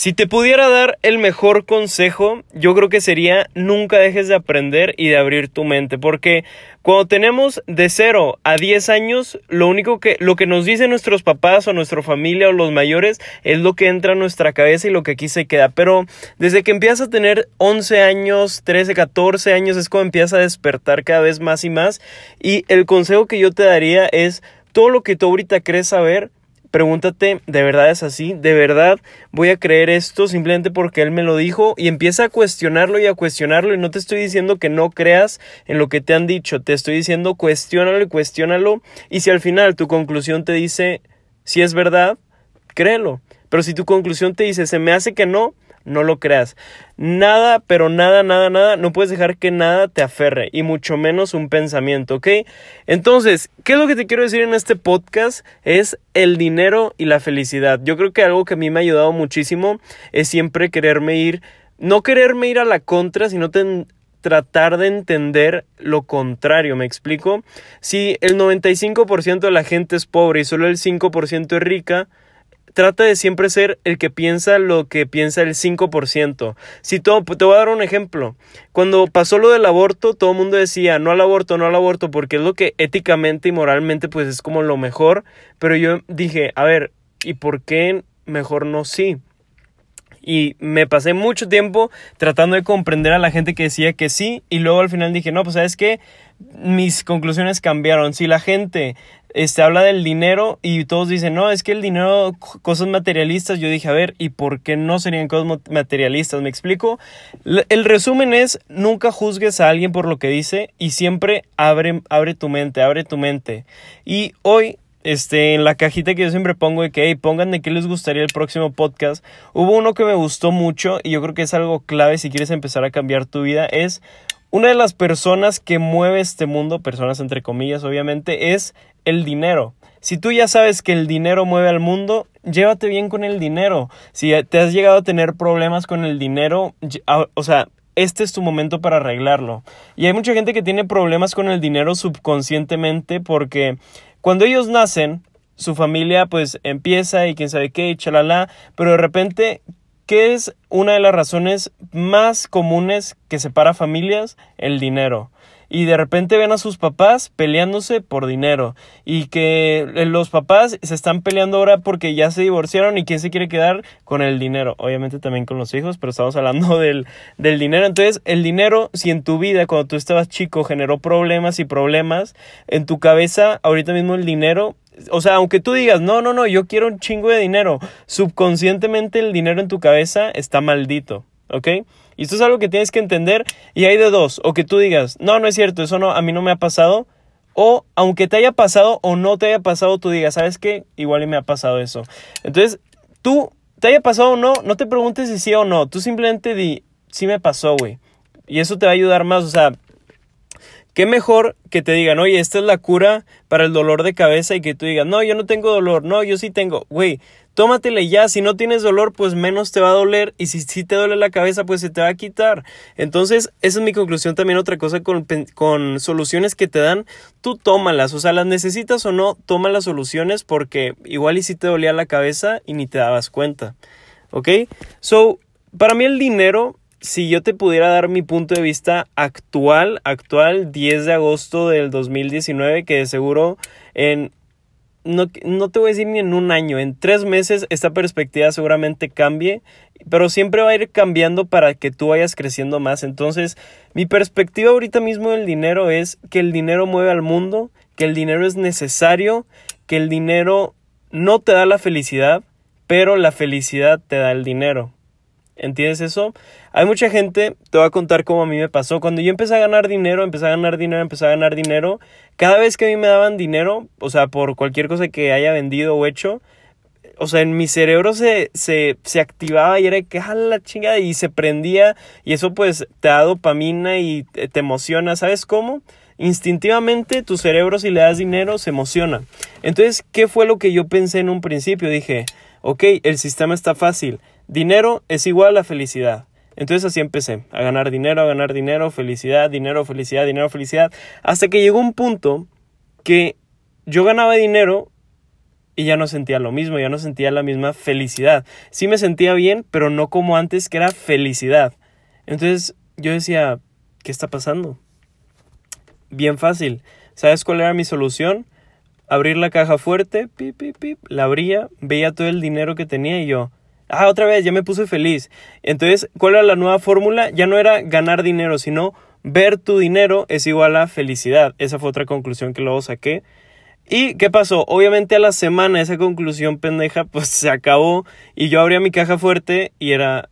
Si te pudiera dar el mejor consejo, yo creo que sería nunca dejes de aprender y de abrir tu mente, porque cuando tenemos de 0 a 10 años, lo único que lo que nos dicen nuestros papás o nuestra familia o los mayores es lo que entra en nuestra cabeza y lo que aquí se queda, pero desde que empiezas a tener 11 años, 13, 14 años es cuando empiezas a despertar cada vez más y más. Y el consejo que yo te daría es todo lo que tú ahorita crees saber, pregúntate, ¿de verdad es así? ¿De verdad voy a creer esto simplemente porque él me lo dijo? Y empieza a cuestionarlo y a cuestionarlo. Y no te estoy diciendo que no creas en lo que te han dicho, te estoy diciendo cuestiónalo y cuestiónalo. Y si al final tu conclusión te dice si es verdad, créelo. Pero si tu conclusión te dice se me hace que no, no lo creas. Nada, pero nada, nada, nada, no puedes dejar que nada te aferre y mucho menos un pensamiento, ¿ok? Entonces, ¿qué es lo que te quiero decir en este podcast? Es el dinero y la felicidad. Yo creo que algo que a mí me ha ayudado muchísimo es siempre quererme ir, no quererme ir a la contra, sino tratar de entender lo contrario, ¿me explico? Si el 95% de la gente es pobre y solo el 5% es rica, trata de siempre ser el que piensa lo que piensa el 5%. Si todo, te voy a dar un ejemplo. Cuando pasó lo del aborto, todo el mundo decía no al aborto, no al aborto, porque es lo que éticamente y moralmente pues es como lo mejor. Pero yo dije, a ver, ¿y por qué mejor no sí? Y me pasé mucho tiempo tratando de comprender a la gente que decía que sí y luego al final dije, no, pues sabes qué, mis conclusiones cambiaron. Si la gente este, habla del dinero y todos dicen, no, es que el dinero, cosas materialistas. Yo dije, a ver, ¿y por qué no serían cosas materialistas? ¿Me explico? El resumen es, nunca juzgues a alguien por lo que dice y siempre abre, abre tu mente, abre tu mente. Y hoy este, en la cajita que yo siempre pongo de que, hey, pongan de qué les gustaría el próximo podcast. Hubo uno que me gustó mucho y yo creo que es algo clave si quieres empezar a cambiar tu vida. Es una de las personas que mueve este mundo, personas entre comillas, obviamente, es el dinero. Si tú ya sabes que el dinero mueve al mundo, llévate bien con el dinero. Si te has llegado a tener problemas con el dinero, o sea, este es tu momento para arreglarlo. Y hay mucha gente que tiene problemas con el dinero subconscientemente porque cuando ellos nacen, su familia pues empieza y quién sabe qué, chalala, pero de repente ¿Qué es una de las razones más comunes que separa familias? El dinero y de repente ven a sus papás peleándose por dinero y que eh, los papás se están peleando ahora porque ya se divorciaron y quién se quiere quedar con el dinero, obviamente también con los hijos, pero estamos hablando del, del dinero, entonces el dinero, si en tu vida cuando tú estabas chico generó problemas y problemas, en tu cabeza ahorita mismo el dinero o sea, aunque tú digas, no, no, no, yo quiero un chingo de dinero, subconscientemente el dinero en tu cabeza está maldito, ¿ok? Y esto es algo que tienes que entender y hay de dos, o que tú digas, no, no es cierto, eso no, a mí no me ha pasado, o aunque te haya pasado o no te haya pasado, tú digas, ¿sabes qué? Igual y me ha pasado eso. Entonces, tú, te haya pasado o no, no te preguntes si sí o no, tú simplemente di, sí me pasó, güey. Y eso te va a ayudar más, o sea, qué mejor que te digan, oye, esta es la cura para el dolor de cabeza y que tú digas, no, yo no tengo dolor, no, yo sí tengo, güey, tómatele ya, si no tienes dolor, pues menos te va a doler y si, si te duele la cabeza, pues se te va a quitar. Entonces, esa es mi conclusión también, otra cosa con, con soluciones que te dan, tú tómalas, o sea, las necesitas o no, toma las soluciones porque igual y si te dolía la cabeza y ni te dabas cuenta, ¿ok? So, para mí el dinero si yo te pudiera dar mi punto de vista actual, actual 10 de agosto del 2019, que de seguro en no, te voy a decir ni en un año, en tres meses esta perspectiva seguramente cambie, pero siempre va a ir cambiando para que tú vayas creciendo más. Entonces, mi perspectiva ahorita mismo del dinero es que el dinero mueve al mundo, que el dinero es necesario, que el dinero no te da la felicidad, pero la felicidad te da el dinero. ¿Entiendes eso? Hay mucha gente, te voy a contar cómo a mí me pasó. Cuando yo empecé a ganar dinero, empecé a ganar dinero, empecé a ganar dinero, cada vez que a mí me daban dinero, o sea, por cualquier cosa que haya vendido o hecho, o sea, en mi cerebro se, se, se activaba y era que, a la chingada, y se prendía, y eso pues te da dopamina y te, te emociona, ¿sabes cómo? Instintivamente tu cerebro si le das dinero se emociona. Entonces, ¿qué fue lo que yo pensé en un principio? Dije, ok, el sistema está fácil Dinero es igual a felicidad. Entonces así empecé, a ganar dinero, a ganar dinero, felicidad, dinero, felicidad, dinero, felicidad, hasta que llegó un punto que yo ganaba dinero y ya no sentía lo mismo, ya no sentía la misma felicidad. Sí me sentía bien, pero no como antes, que era felicidad. Entonces yo decía, ¿qué está pasando? Bien fácil. ¿Sabes cuál era mi solución? Abrir la caja fuerte, pip, pip, pip, la abría, veía todo el dinero que tenía y yo, ah, otra vez, ya me puse feliz. Entonces, ¿cuál era la nueva fórmula? Ya no era ganar dinero, sino ver tu dinero es igual a felicidad. Esa fue otra conclusión que luego saqué. ¿Y qué pasó? Obviamente a la semana esa conclusión pendeja pues se acabó y yo abría mi caja fuerte y era,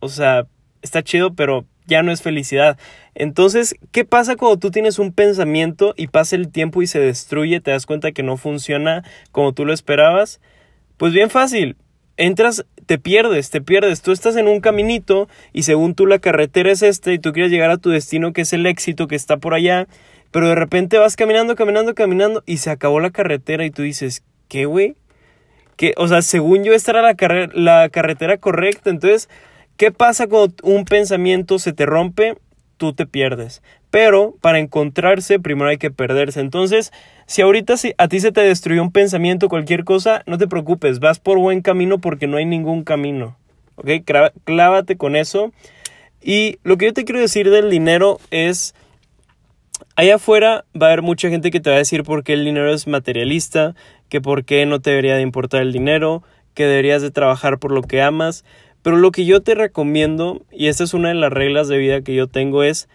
o sea, está chido, pero ya no es felicidad. Entonces, ¿qué pasa cuando tú tienes un pensamiento y pasa el tiempo y se destruye, te das cuenta que no funciona como tú lo esperabas? Pues bien fácil, entras, te pierdes, te pierdes. Tú estás en un caminito y según tú la carretera es esta y tú quieres llegar a tu destino que es el éxito que está por allá pero de repente vas caminando, caminando, caminando y se acabó la carretera y tú dices, ¿qué, güey? Que, o sea, según yo esta era la, la carretera correcta. Entonces, ¿qué pasa cuando un pensamiento se te rompe? Tú te pierdes. Pero para encontrarse, primero hay que perderse. Entonces, si ahorita a ti se te destruyó un pensamiento, cualquier cosa, no te preocupes, vas por buen camino porque no hay ningún camino. ¿Ok? Clávate con eso. Y lo que yo te quiero decir del dinero es Allá afuera va a haber mucha gente que te va a decir por qué el dinero es materialista, que por qué no te debería de importar el dinero, que deberías de trabajar por lo que amas, pero lo que yo te recomiendo, y esta es una de las reglas de vida que yo tengo, es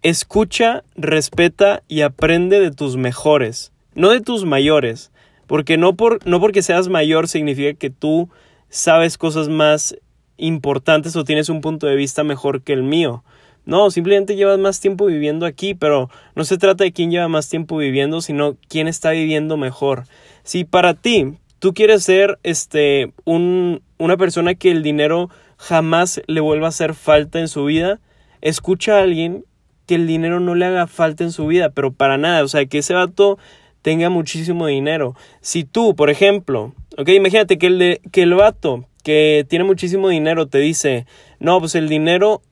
escucha, respeta y aprende de tus mejores, no de tus mayores, porque no, por, no porque seas mayor significa que tú sabes cosas más importantes o tienes un punto de vista mejor que el mío. No, simplemente llevas más tiempo viviendo aquí, pero no se trata de quién lleva más tiempo viviendo, sino quién está viviendo mejor. Si para ti tú quieres ser este un, una persona que el dinero jamás le vuelva a hacer falta en su vida, escucha a alguien que el dinero no le haga falta en su vida, pero para nada, o sea, que ese vato tenga muchísimo dinero. Si tú, por ejemplo, ok, imagínate que el, de, que el vato que tiene muchísimo dinero te dice, no, pues el dinero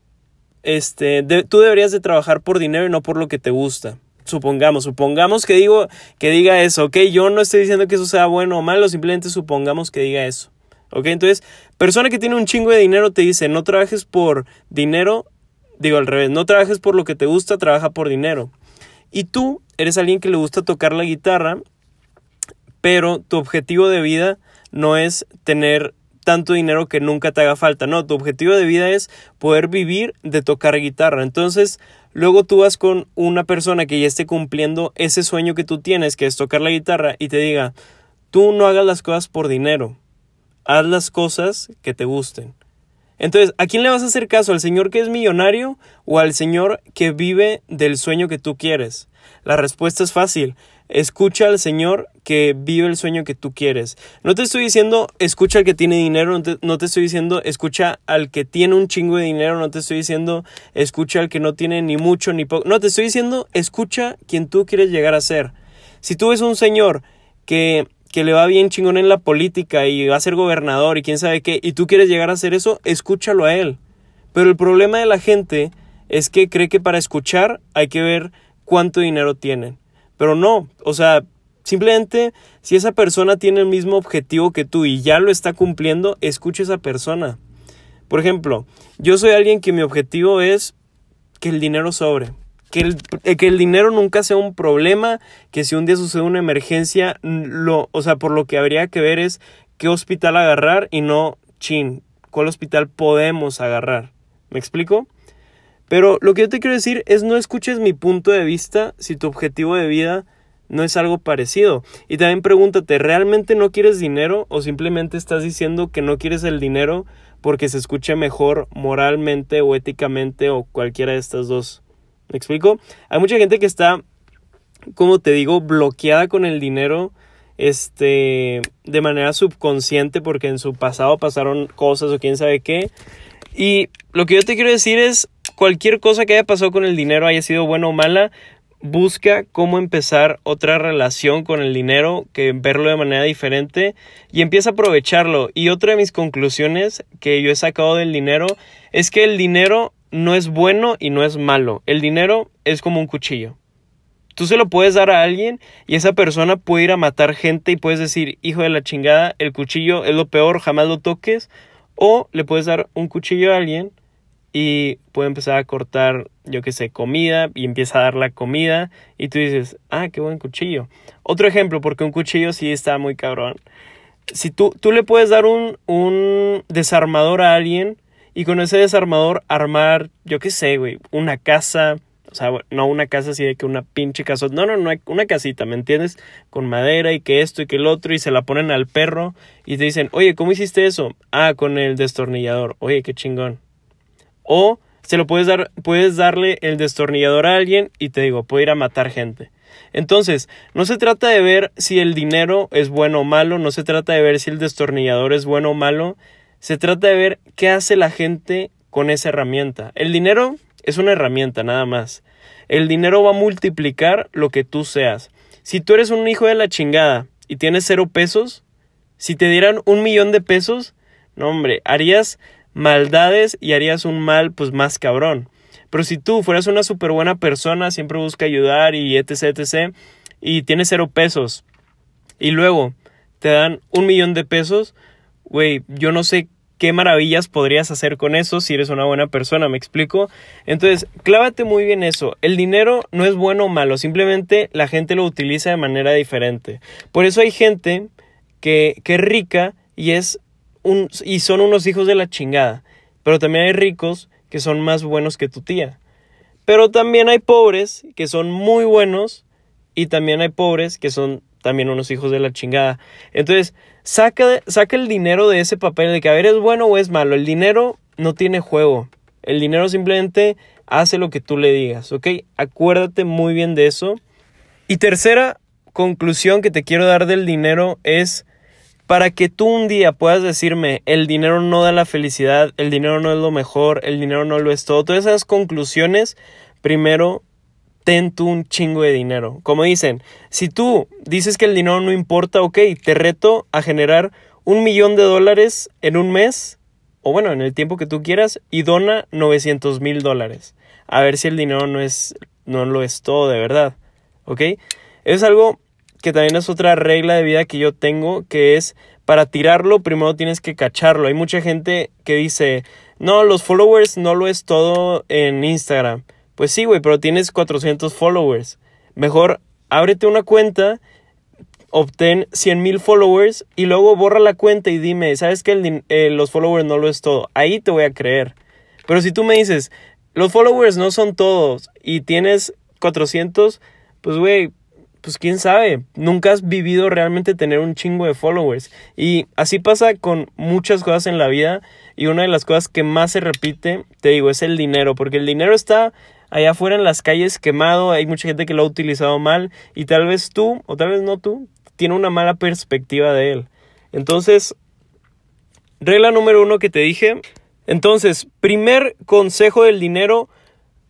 este, tú deberías de trabajar por dinero y no por lo que te gusta. Supongamos, supongamos que digo que diga eso, ok, yo no estoy diciendo que eso sea bueno o malo, simplemente supongamos que diga eso. Ok, entonces, persona que tiene un chingo de dinero te dice, no trabajes por dinero, digo al revés, no trabajes por lo que te gusta, trabaja por dinero. Y tú eres alguien que le gusta tocar la guitarra, pero tu objetivo de vida no es tener tanto dinero que nunca te haga falta. No, tu objetivo de vida es poder vivir de tocar guitarra. Entonces, luego tú vas con una persona que ya esté cumpliendo ese sueño que tú tienes, que es tocar la guitarra, y te diga, tú no hagas las cosas por dinero, haz las cosas que te gusten. Entonces, ¿a quién le vas a hacer caso? ¿Al señor que es millonario o al señor que vive del sueño que tú quieres? La respuesta es fácil. Escucha al Señor que vive el sueño que tú quieres. No te estoy diciendo escucha al que tiene dinero, no te, estoy diciendo escucha al que tiene un chingo de dinero, no te estoy diciendo escucha al que no tiene ni mucho ni poco. No, te estoy diciendo escucha quien tú quieres llegar a ser. Si tú ves un señor que, que le va bien chingón en la política y va a ser gobernador y quién sabe qué, y tú quieres llegar a hacer eso, escúchalo a él. Pero el problema de la gente es que cree que para escuchar hay que ver cuánto dinero tienen. Pero no, o sea, simplemente si esa persona tiene el mismo objetivo que tú y ya lo está cumpliendo, escucha a esa persona. Por ejemplo, yo soy alguien que mi objetivo es que el dinero sobre. Que el, eh, que el dinero nunca sea un problema, que si un día sucede una emergencia, lo, o sea, por lo que habría que ver es qué hospital agarrar y no, chin, cuál hospital podemos agarrar. ¿Me explico? Pero lo que yo te quiero decir es no escuches mi punto de vista si tu objetivo de vida no es algo parecido. Y también pregúntate, ¿realmente no quieres dinero o simplemente estás diciendo que no quieres el dinero porque se escuche mejor moralmente o éticamente o cualquiera de estas dos? ¿Me explico? Hay mucha gente que está, como te digo, bloqueada con el dinero este de manera subconsciente porque en su pasado pasaron cosas o quién sabe qué. Y lo que yo te quiero decir es cualquier cosa que haya pasado con el dinero, haya sido buena o mala, busca cómo empezar otra relación con el dinero, que verlo de manera diferente y empieza a aprovecharlo. Y otra de mis conclusiones que yo he sacado del dinero es que el dinero no es bueno y no es malo. El dinero es como un cuchillo. Tú se lo puedes dar a alguien y esa persona puede ir a matar gente y puedes decir, hijo de la chingada, el cuchillo es lo peor, jamás lo toques. O le puedes dar un cuchillo a alguien y puede empezar a cortar, yo qué sé, comida y empieza a dar la comida y tú dices, ah, qué buen cuchillo. Otro ejemplo, porque un cuchillo sí está muy cabrón. Si tú, tú le puedes dar un, un desarmador a alguien y con ese desarmador armar, yo qué sé, güey, una casa, o sea, no una casa así de que una pinche casa. No, no, no, una casita, ¿me entiendes? Con madera y que esto y que el otro y se la ponen al perro y te dicen, oye, ¿cómo hiciste eso? Ah, con el destornillador. Oye, qué chingón. O se lo puedes dar, puedes darle el destornillador a alguien y te digo, puede ir a matar gente. Entonces, no se trata de ver si el dinero es bueno o malo, no se trata de ver si el destornillador es bueno o malo, se trata de ver qué hace la gente con esa herramienta. El dinero es una herramienta nada más. El dinero va a multiplicar lo que tú seas. Si tú eres un hijo de la chingada y tienes cero pesos, si te dieran un millón de pesos, no hombre, harías maldades y harías un mal pues más cabrón. Pero si tú fueras una súper buena persona, siempre busca ayudar y etc, etc, y tienes cero pesos, y luego te dan un millón de pesos, güey, yo no sé qué maravillas podrías hacer con eso si eres una buena persona, ¿me explico? Entonces, clávate muy bien eso. El dinero no es bueno o malo, simplemente la gente lo utiliza de manera diferente. Por eso hay gente que, que es rica y es y son unos hijos de la chingada. Pero también hay ricos que son más buenos que tu tía. Pero también hay pobres que son muy buenos y también hay pobres que son también unos hijos de la chingada. Entonces, saca, saca el dinero de ese papel de que a ver es bueno o es malo. El dinero no tiene juego. El dinero simplemente hace lo que tú le digas, ¿ok? Acuérdate muy bien de eso. Y tercera conclusión que te quiero dar del dinero es para que tú un día puedas decirme el dinero no da la felicidad, el dinero no es lo mejor, el dinero no lo es todo. Todas esas conclusiones, primero ten tú un chingo de dinero. Como dicen, si tú dices que el dinero no importa, ok, te reto a generar un millón de dólares en un mes, o bueno, en el tiempo que tú quieras, y dona 900 mil dólares. A ver si el dinero no es, no lo es todo de verdad, ok. Es algo que también es otra regla de vida que yo tengo, que es para tirarlo primero tienes que cacharlo. Hay mucha gente que dice, no, los followers no lo es todo en Instagram. Pues sí, güey, pero tienes 400 followers. Mejor ábrete una cuenta, obtén 100 mil followers y luego borra la cuenta y dime, ¿sabes que eh, los followers no lo es todo? Ahí te voy a creer. Pero si tú me dices, los followers no son todos y tienes 400, pues güey, pues quién sabe, nunca has vivido realmente tener un chingo de followers. Y así pasa con muchas cosas en la vida. Y una de las cosas que más se repite, te digo, es el dinero, porque el dinero está allá afuera en las calles quemado, hay mucha gente que lo ha utilizado mal. Y tal vez tú, o tal vez no tú, tiene una mala perspectiva de él. Entonces, regla número uno que te dije, entonces, primer consejo del dinero,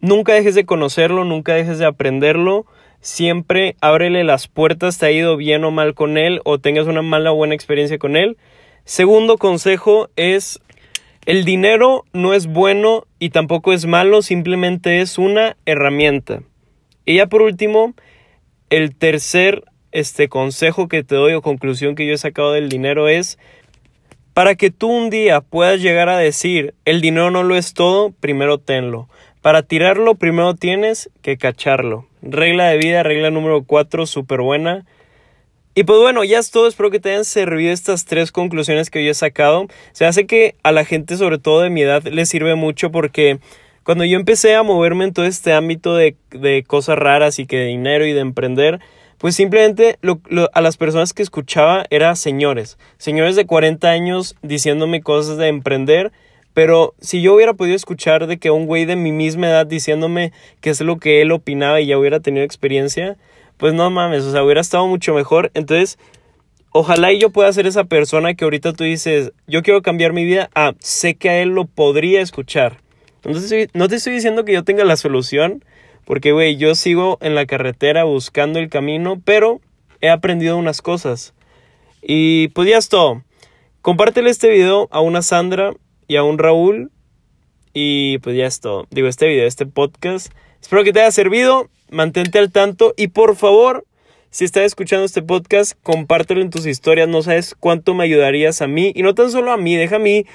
nunca dejes de conocerlo, nunca dejes de aprenderlo siempre ábrele las puertas, te ha ido bien o mal con él o tengas una mala o buena experiencia con él. Segundo consejo es el dinero no es bueno y tampoco es malo, simplemente es una herramienta. Y ya por último, el tercer este consejo que te doy o conclusión que yo he sacado del dinero es para que tú un día puedas llegar a decir el dinero no lo es todo, primero tenlo. Para tirarlo, primero tienes que cacharlo. Regla de vida, regla número 4, súper buena. Y pues bueno, ya es todo. Espero que te hayan servido estas tres conclusiones que yo he sacado. Se hace que a la gente, sobre todo de mi edad, le sirve mucho porque cuando yo empecé a moverme en todo este ámbito de, de cosas raras y que de dinero y de emprender, pues simplemente a las personas que escuchaba era señores, señores de 40 años diciéndome cosas de emprender pero si yo hubiera podido escuchar de que un güey de mi misma edad diciéndome qué es lo que él opinaba y ya hubiera tenido experiencia, pues no mames, o sea, hubiera estado mucho mejor. Entonces, ojalá y yo pueda ser esa persona que ahorita tú dices, yo quiero cambiar mi vida, ah, sé que a él lo podría escuchar. Entonces, no te estoy diciendo que yo tenga la solución, porque, güey, yo sigo en la carretera buscando el camino, pero he aprendido unas cosas. Y pues ya es todo. Compártele este video a una Sandra y a un Raúl Y pues ya es todo. Digo, este video, este podcast. Espero que te haya servido. Mantente al tanto. Y por favor, si estás escuchando este podcast, compártelo en tus historias. No sabes cuánto me ayudarías a mí. Y no tan solo a mí, deja a mí.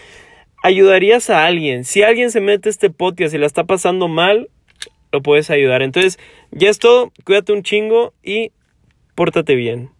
Ayudarías a alguien. Si alguien se mete este podcast y la está pasando mal, lo puedes ayudar. Entonces, ya es todo. Cuídate un chingo y pórtate bien.